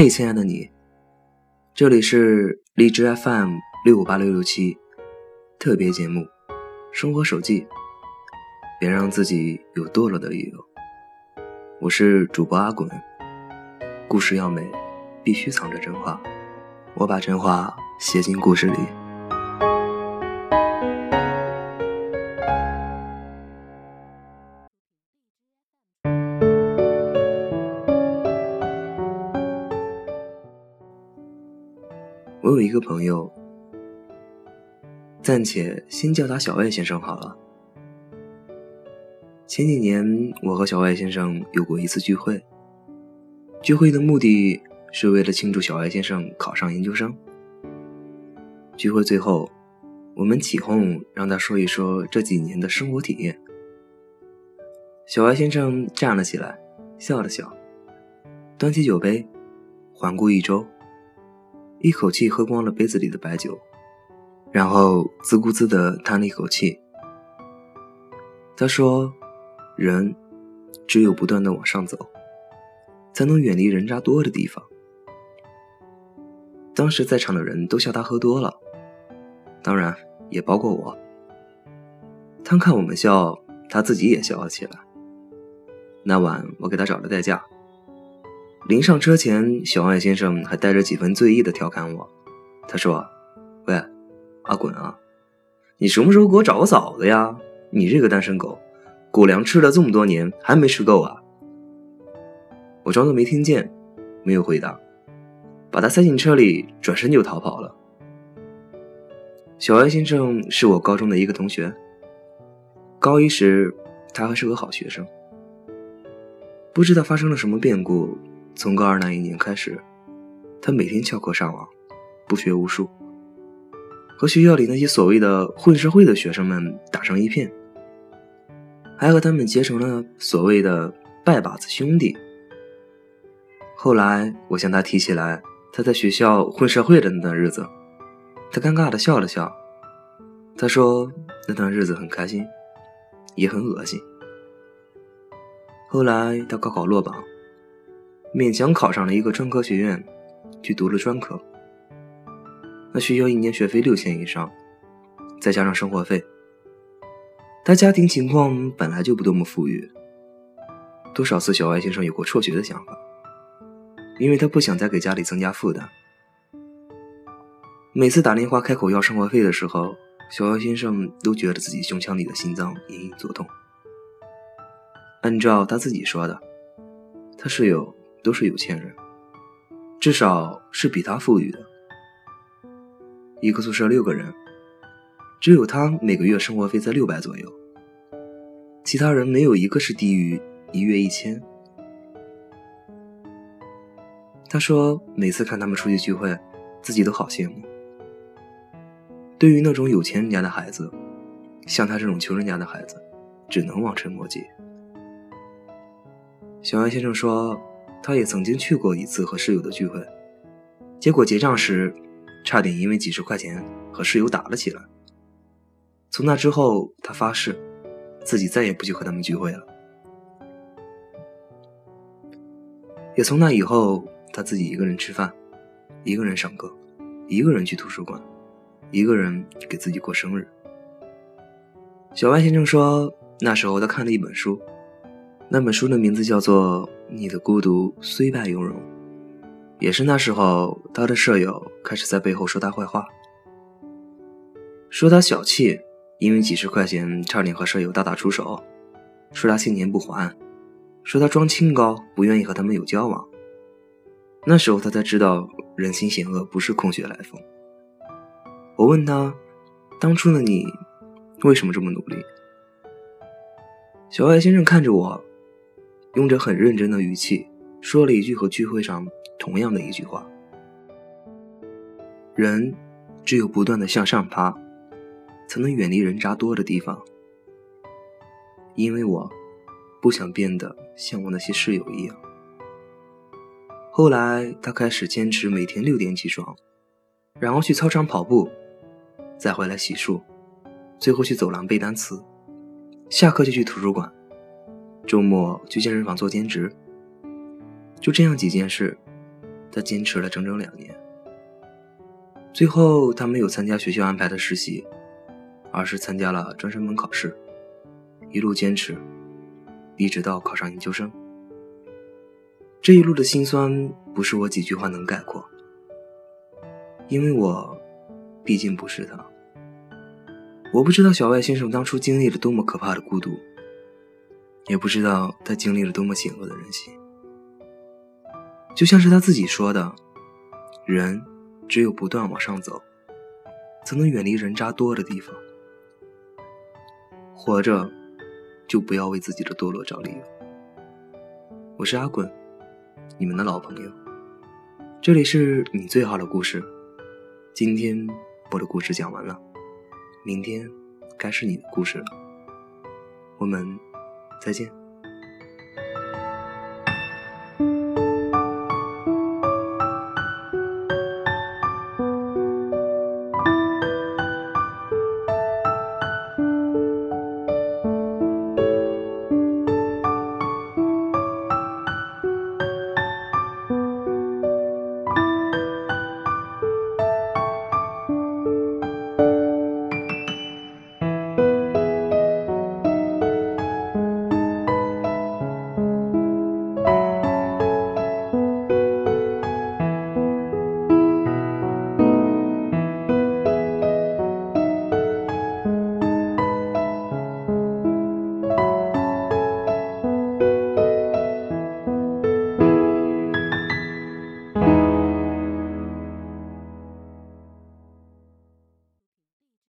嘿，亲爱的你，这里是荔枝 FM 六五八六六七特别节目《生活手记》，别让自己有堕落的理由。我是主播阿滚，故事要美，必须藏着真话，我把真话写进故事里。朋友，暂且先叫他小外先生好了。前几年，我和小外先生有过一次聚会。聚会的目的是为了庆祝小外先生考上研究生。聚会最后，我们起哄让他说一说这几年的生活体验。小外先生站了起来，笑了笑，端起酒杯，环顾一周。一口气喝光了杯子里的白酒，然后自顾自地叹了一口气。他说：“人只有不断的往上走，才能远离人渣多的地方。”当时在场的人都笑他喝多了，当然也包括我。他看我们笑，他自己也笑了起来。那晚我给他找了代驾。临上车前，小外先生还带着几分醉意的调侃我。他说：“喂，阿滚啊，你什么时候给我找个嫂子呀？你这个单身狗，狗粮吃了这么多年还没吃够啊？”我装作没听见，没有回答，把他塞进车里，转身就逃跑了。小外先生是我高中的一个同学。高一时，他还是个好学生。不知道发生了什么变故。从高二那一年开始，他每天翘课上网，不学无术，和学校里那些所谓的混社会的学生们打成一片，还和他们结成了所谓的拜把子兄弟。后来我向他提起来他在学校混社会的那段日子，他尴尬的笑了笑，他说那段日子很开心，也很恶心。后来他高考落榜。勉强考上了一个专科学院，去读了专科。那学校一年学费六千以上，再加上生活费。他家庭情况本来就不多么富裕，多少次小外先生有过辍学的想法，因为他不想再给家里增加负担。每次打电话开口要生活费的时候，小外先生都觉得自己胸腔里的心脏隐隐作痛。按照他自己说的，他室友。都是有钱人，至少是比他富裕的。一个宿舍六个人，只有他每个月生活费在六百左右，其他人没有一个是低于一月一千。他说，每次看他们出去聚会，自己都好羡慕。对于那种有钱人家的孩子，像他这种穷人家的孩子，只能望尘莫及。小安先生说。他也曾经去过一次和室友的聚会，结果结账时，差点因为几十块钱和室友打了起来。从那之后，他发誓，自己再也不去和他们聚会了。也从那以后，他自己一个人吃饭，一个人上课，一个人去图书馆，一个人给自己过生日。小万先生说，那时候他看了一本书。那本书的名字叫做《你的孤独虽败犹荣》，也是那时候，他的舍友开始在背后说他坏话，说他小气，因为几十块钱差点和舍友大打出手，说他欠钱不还，说他装清高，不愿意和他们有交往。那时候他才知道，人心险恶不是空穴来风。我问他，当初的你为什么这么努力？小外先生看着我。用着很认真的语气说了一句和聚会上同样的一句话：“人只有不断的向上爬，才能远离人渣多的地方。”因为我不想变得像我那些室友一样。后来他开始坚持每天六点起床，然后去操场跑步，再回来洗漱，最后去走廊背单词，下课就去图书馆。周末去健身房做兼职，就这样几件事，他坚持了整整两年。最后，他没有参加学校安排的实习，而是参加了专升本考试，一路坚持，一直到考上研究生。这一路的辛酸，不是我几句话能概括，因为我毕竟不是他。我不知道小外先生当初经历了多么可怕的孤独，也不知道他经历了多么险恶的人心。就像是他自己说的：“人只有不断往上走，才能远离人渣多的地方。活着，就不要为自己的堕落找理由。”我是阿滚，你们的老朋友。这里是你最好的故事。今天我的故事讲完了。明天，该是你的故事了。我们再见。